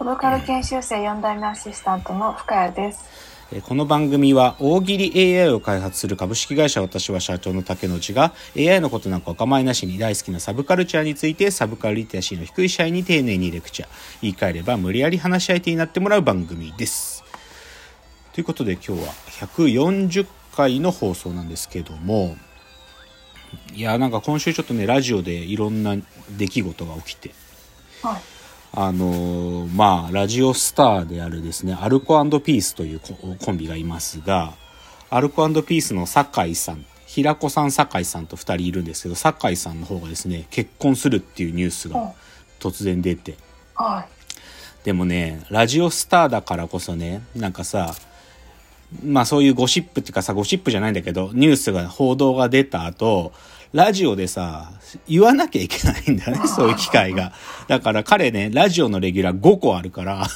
ボロカル研修生4代目アシスタントの深谷です。えーこの番組は大喜利 AI を開発する株式会社私は社長の竹之内が AI のことなんかお構いなしに大好きなサブカルチャーについてサブカルリテラシーの低い社員に丁寧にレクチャー言い換えれば無理やり話し相手になってもらう番組です。ということで今日は140回の放送なんですけどもいやなんか今週ちょっとねラジオでいろんな出来事が起きてはい。あのーまあラジオスターであるですねアルコピースというココンビがいますがアルコピースの酒井さん平子さん酒井さんと2人いるんですけど酒井さんの方がですね結婚するっていうニュースが突然出てはい。でもねラジオスターだからこそねなんかさまあそういうゴシップっていうかさゴシップじゃないんだけどニュースが報道が出た後ラジオでさ言わなきゃいけないんだよね そういう機会が。だから彼ねラジオのレギュラー5個あるから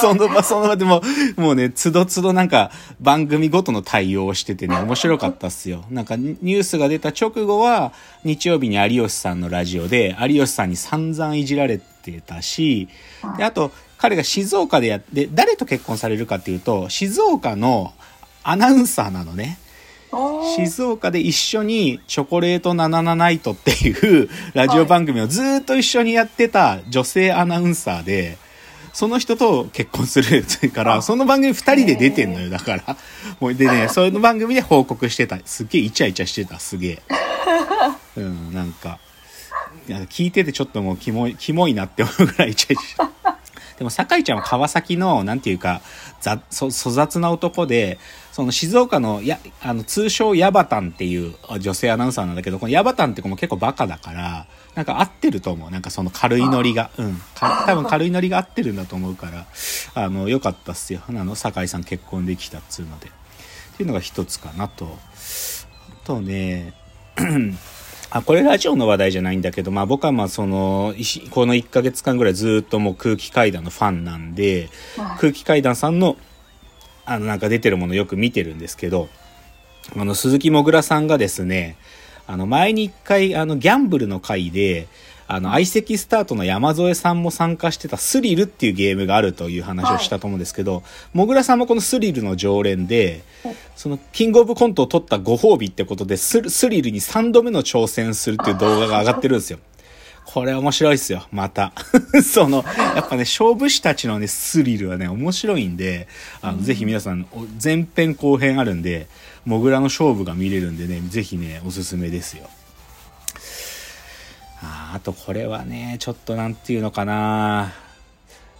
その場その場でももうねつどつどなんか番組ごとの対応をしててね面白かったっすよ。なんかニュースが出た直後は日曜日に有吉さんのラジオで有吉さんに散々いじられてたしであと彼が静岡でやって誰と結婚されるかっていうと静岡のアナウンサーなのね。静岡で一緒に「チョコレート77ナイト」っていうラジオ番組をずーっと一緒にやってた女性アナウンサーでその人と結婚するからその番組2人で出てんのよ。だからもうでねその番組で報告してた。すっげえイチャイチャしてた。すげえ。うんなんか聞いててちょっともうキモいキモいなって思うぐらいイチャイチャでも酒井ちゃんは川崎のなんていうかざそ粗雑な男でその静岡のやあの通称ヤバタンっていう女性アナウンサーなんだけどこのヤバタンって子も結構バカだからなんか合ってると思う。なんかその軽いノリが。うん。か多分軽いノリが合ってるんだと思うからあのよかったっすよ。あの酒井さん結婚できたっつうので。っていうのが一つかなと。あとねあこれラジオの話題じゃないんだけど、まあ、僕はまあそのこの1ヶ月間ぐらいずっともう空気階段のファンなんではい。空気階段さんのあのなんか出てるものよく見てるんですけどあの鈴木もぐらさんがですねあの前に一回あのギャンブルの回であの相席スタートの山添さんも参加してたスリルっていうゲームがあるという話をしたと思うんですけど、もぐらさんもこのスリルの常連でそのキングオブコントを取ったご褒美ってことでススリルに3度目の挑戦するっていう動画が上がってるんですよ。これ面白いっすよ、また。その、やっぱね、勝負師たちのね、スリルはね、面白いんで、あの、ぜひ皆さん、お前編後編あるんで、モグラの勝負が見れるんでね、ぜひね、おすすめですよ。あーあとこれはね、ちょっとなんていうのかな。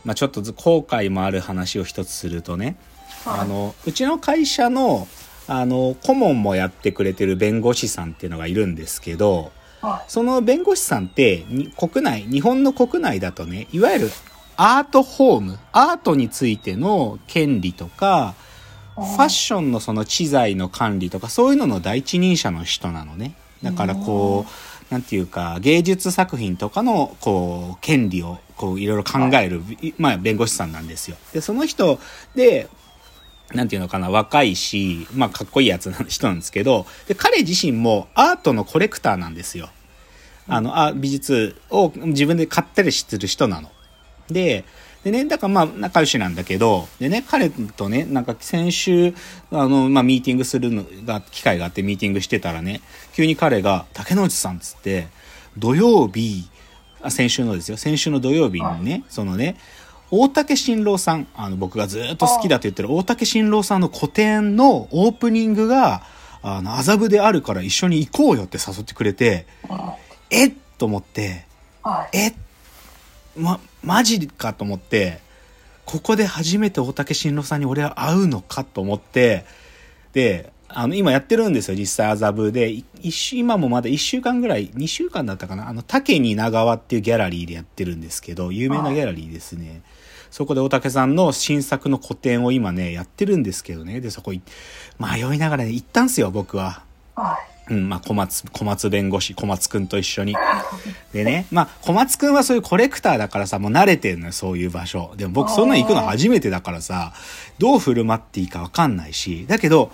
まあちょっとず後悔もある話を一つするとね、はい。あの、うちの会社の、あの、顧問もやってくれてる弁護士さんっていうのがいるんですけど、はその弁護士さんってに国内日本の国内だとねいわゆるアートホームアートについての権利とかファッションのその知財の管理とかそういうのの第一人者の人なのね。だからこうなんていうか芸術作品とかのこう権利をこういろいろ考える、いまあ、弁護士さんなんですよでその人でなんていうのかな、若いし、まあ、かっこいいやつな人なんですけど、で、彼自身もアートのコレクターなんですよ。あの、あ美術を自分で買ったりする人なの。で、でね、だからまあ、仲良しなんだけど、でね、彼とね、なんか先週、あの、まあ、ミーティングするのが、機会があってミーティングしてたらね、急に彼が、竹之内さんっつって、土曜日、あ先週のですよ、先週の土曜日にね、そのね、大竹新郎さん、あの、僕がずっと好きだと言ってる大竹新郎さんの個展のオープニングが、あの、麻布であるから一緒に行こうよって誘ってくれて、えっと思って、はい。えま、マジかと思って、ここで初めて大竹新郎さんに俺は会うのかと思って、で、あの、今やってるんですよ、実際麻布で。今もまだ1週間ぐらい、2週間だったかな？あの、竹に長川っていうギャラリーでやってるんですけど、有名なギャラリーですね。そこで大竹さんの新作の個展を今ね、やってるんですけどね。で、そこい迷いながらね、行ったんすよ、僕は。はうん、まあ、小松、小松弁護士、小松くんと一緒に。でね、まあ、小松くんはそういうコレクターだからさ、もう慣れてんのよ、そういう場所。でも僕そんな行くの初めてだからさ、どう振る舞っていいかわかんないし、だけど、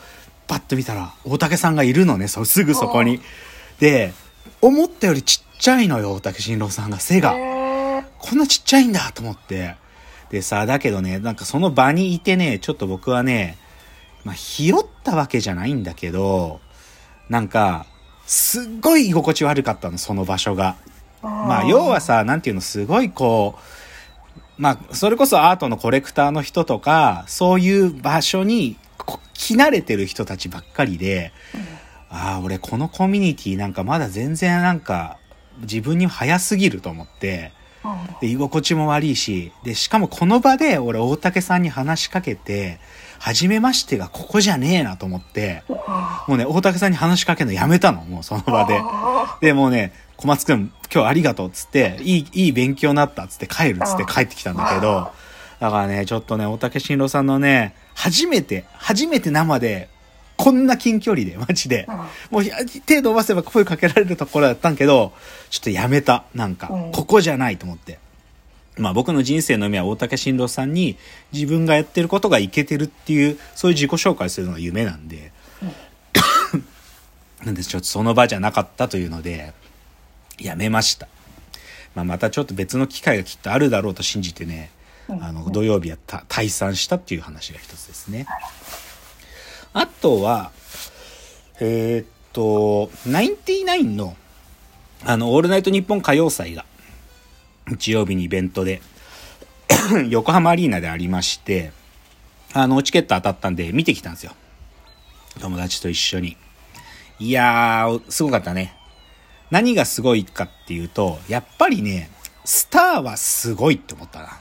パッと見たら、大竹さんがいるのね、そう、すぐそこに。で、思ったよりちっちゃいのよ、大竹新郎さんが、背が。えこんなちっちゃいんだと思って。でさ、だけどね、なんかその場にいてね、ちょっと僕はね、まあ、ひよったわけじゃないんだけど、なんか、すっごい居心地悪かったの、その場所が。まあ、要はさ、なんていうの、すごいこう、まあ、それこそアートのコレクターの人とか、そういう場所にこ来慣れてる人たちばっかりで、ああ、俺このコミュニティなんかまだ全然なんか自分に早すぎると思って、で、居心地も悪いし、で、しかもこの場で俺大竹さんに話しかけて、初めましてがここじゃねえなと思って、もうね、大竹さんに話しかけるのやめたの、もうその場で。で、もうね、小松くん、今日ありがとうっつって、いい、いい勉強になったっつって帰るっつって帰ってきたんだけど、だからね、ちょっとね、大竹新郎さんのね、初めて、初めて生で、こんな近距離で、マジで。もう、手伸ばせば声かけられるところだったんけど、ちょっとやめた。なんかうん、ここじゃないと思って。まあ僕の人生の夢は大竹新郎さんに自分がやってることがいけてるっていう、そういう自己紹介するのが夢なんで。なんでちょっとその場じゃなかったというので、やめました。まあまたちょっと別の機会がきっとあるだろうと信じてね、あの、土曜日はた退散したっていう話が一つですね。あとは、えーっと、ナインティナインの、あの、オールナイトニッポン歌謡祭が、日曜日にイベントで、横浜アリーナでありまして、あの、チケット当たったんで見てきたんですよ。友達と一緒に。いやー、すごかったね。何がすごいかっていうと、やっぱりね、スターはすごいって思ったな。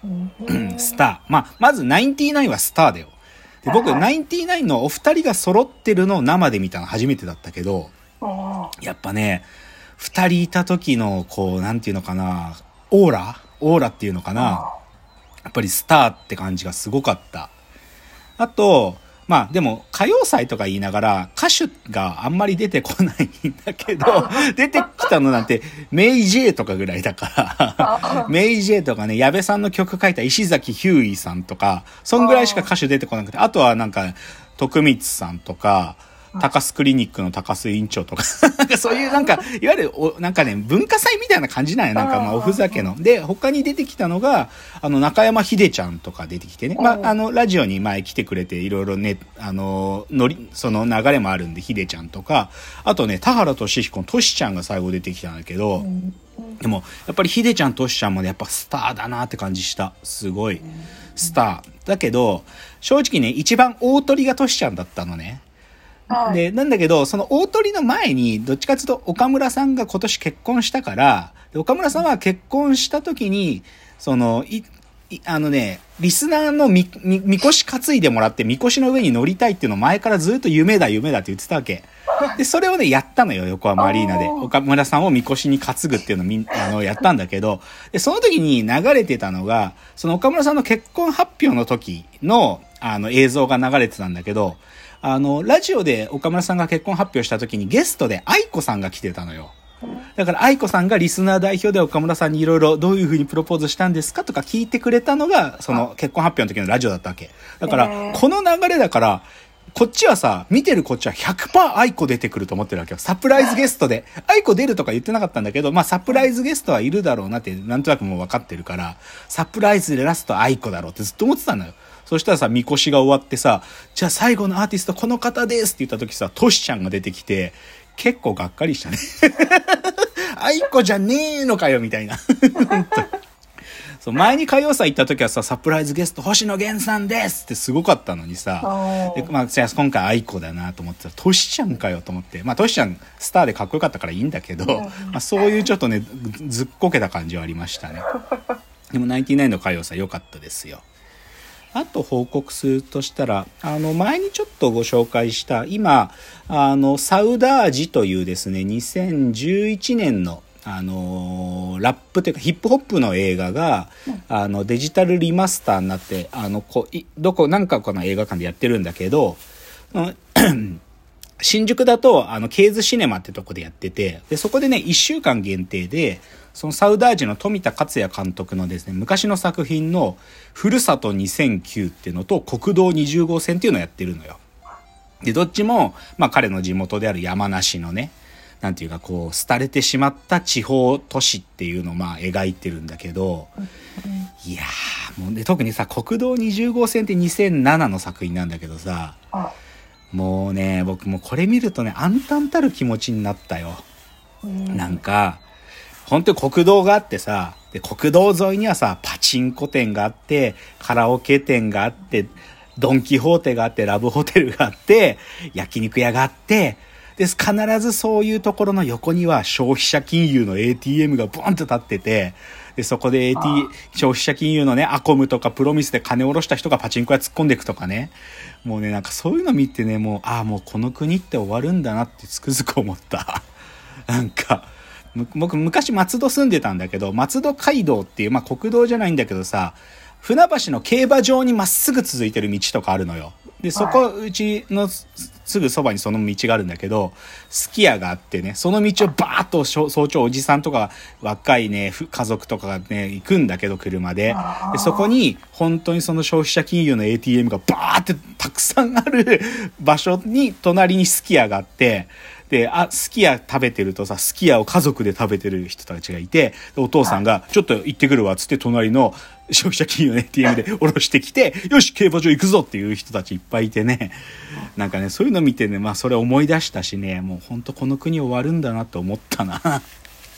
スター。まあ、まずナインティナインはスターだよ。で、僕、ナインティナインのお二人が揃ってるのを生で見たの初めてだったけど、やっぱね、二人いた時の、こう、なんていうのかな、オーラ？オーラっていうのかな。やっぱりスターって感じがすごかった。あと、まあでも歌謡祭とか言いながら歌手があんまり出てこないんだけど、出てきたのなんてメイ・ジェイとかぐらいだから、メイ・ジェイとかね、矢部さんの曲書いた石崎ひゅーいさんとか、そんぐらいしか歌手出てこなくて、あとはなんか、徳光さんとか、高須クリニックの高須委員長とか、なんかそういうなんか、いわゆるお、なんかね、文化祭みたいな感じなんや。なんかまあおふざけの。で、他に出てきたのが、あの、中山秀ちゃんとか出てきてね。まあ、あの、ラジオに前来てくれて、いろいろね、あの、のり、その流れもあるんで、秀ちゃんとか、あとね、田原俊彦のトシちゃんが最後出てきたんだけど、でも、やっぱり秀ちゃん、トシちゃんもね、やっぱスターだなって感じした。すごい。スター。だけど、正直ね、一番大鳥がトシちゃんだったのね。はいで、なんだけど、その大鳥の前に、どっちかというと岡村さんが今年結婚したから、で岡村さんは結婚した時に、その、い、いあのね、リスナーのみ、み、みこし担いでもらって、みこしの上に乗りたいっていうのを前からずっと夢だ夢だって言ってたわけ。で、それをね、やったのよ、横浜アリーナで。岡村さんをみこしに担ぐっていうのをみん、あの、やったんだけど、で、その時に流れてたのが、その岡村さんの結婚発表の時の、あの、映像が流れてたんだけど、あの、ラジオで岡村さんが結婚発表した時にゲストで愛子さんが来てたのよ。だから愛子さんがリスナー代表で岡村さんにいろいろどういう風にプロポーズしたんですかとか聞いてくれたのが、その結婚発表の時のラジオだったわけ。だから、この流れだから、こっちはさ、見てるこっちは100%愛子出てくると思ってるわけよ。サプライズゲストで。愛子出るとか言ってなかったんだけど、まあサプライズゲストはいるだろうなって、なんとなくもう分かってるから、サプライズでラスト愛子だろうってずっと思ってたのよ。そしたらさ、みこしが終わってさ、じゃあ最後のアーティストこの方ですって言った時さ、トシちゃんが出てきて、結構がっかりしたね。愛子じゃねえのかよ、みたいな。そう、前に歌謡祭行った時はさ、サプライズゲスト星野源さんですってすごかったのにさ、で、まあ、じゃあ今回愛子だなと思ってたら、トシちゃんかよと思って、まあ、トシちゃんスターでかっこよかったからいいんだけど、まあ、そういうちょっとね、ずっこけた感じはありましたね。でも、ナインティナインの歌謡祭良かったですよ。あと報告するとしたら、あの、前にちょっとご紹介した、今、あの、サウダージというですね、2011年の、あのラップというかヒップホップの映画が、あの、デジタルリマスターになって、あの、こいどこ、なんかこの映画館でやってるんだけど、うん新宿だと、あの、ケーズシネマってとこでやってて、で、そこでね、1週間限定で、そのサウダージの富田克也監督のですね、昔の作品の、ふるさと2009っていうのと、国道20号線っていうのをやってるのよ。で、どっちも、まあ彼の地元である山梨のね、なんていうかこう、廃れてしまった地方都市っていうのをまあ描いてるんだけど、いやー、もうね、特にさ、国道20号線って2007の作品なんだけどさ、あもうね、僕もこれ見るとね、暗淡たる気持ちになったよ。うんなんか、本当に国道があってさ、で、国道沿いにはさ、パチンコ店があって、カラオケ店があって、ドンキホーテがあって、ラブホテルがあって、焼肉屋があって、で、必ずそういうところの横には消費者金融の ATM がボンと立ってて、で、そこで AT あ、消費者金融のね、アコムとかプロミスで金を下ろした人がパチンコ屋突っ込んでいくとかね。もうね、なんかそういうの見てね、もう、ああ、もうこの国って終わるんだなってつくづく思った。なんか、む僕昔松戸住んでたんだけど、松戸街道っていう、まあ国道じゃないんだけどさ、船橋の競馬場にまっすぐ続いてる道とかあるのよ。で、そこ、うちのすすぐそばにその道があるんだけど、すき家があってね、その道をバーッと早朝おじさんとか若いね、ふ家族とかがね、行くんだけど、車で。で、そこに本当にその消費者金融の ATM がバーってたくさんある場所に隣にすき家があって、で、あ、すき家食べてるとさ、すき家を家族で食べてる人たちがいて、でお父さんが、ちょっと行ってくるわ、つって隣の消費者金融の ATM で下ろしてきて、よし、競馬場行くぞっていう人たちいっぱいいてね、なんかね、そういうの見てね、まあそれ思い出したしね、もう本当この国終わるんだなと思ったな。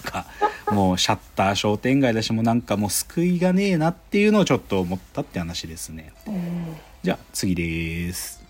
かもうシャッター商店街だし、もうなんかもう救いがねえなっていうのをちょっと思ったって話ですね。うんじゃあ次です。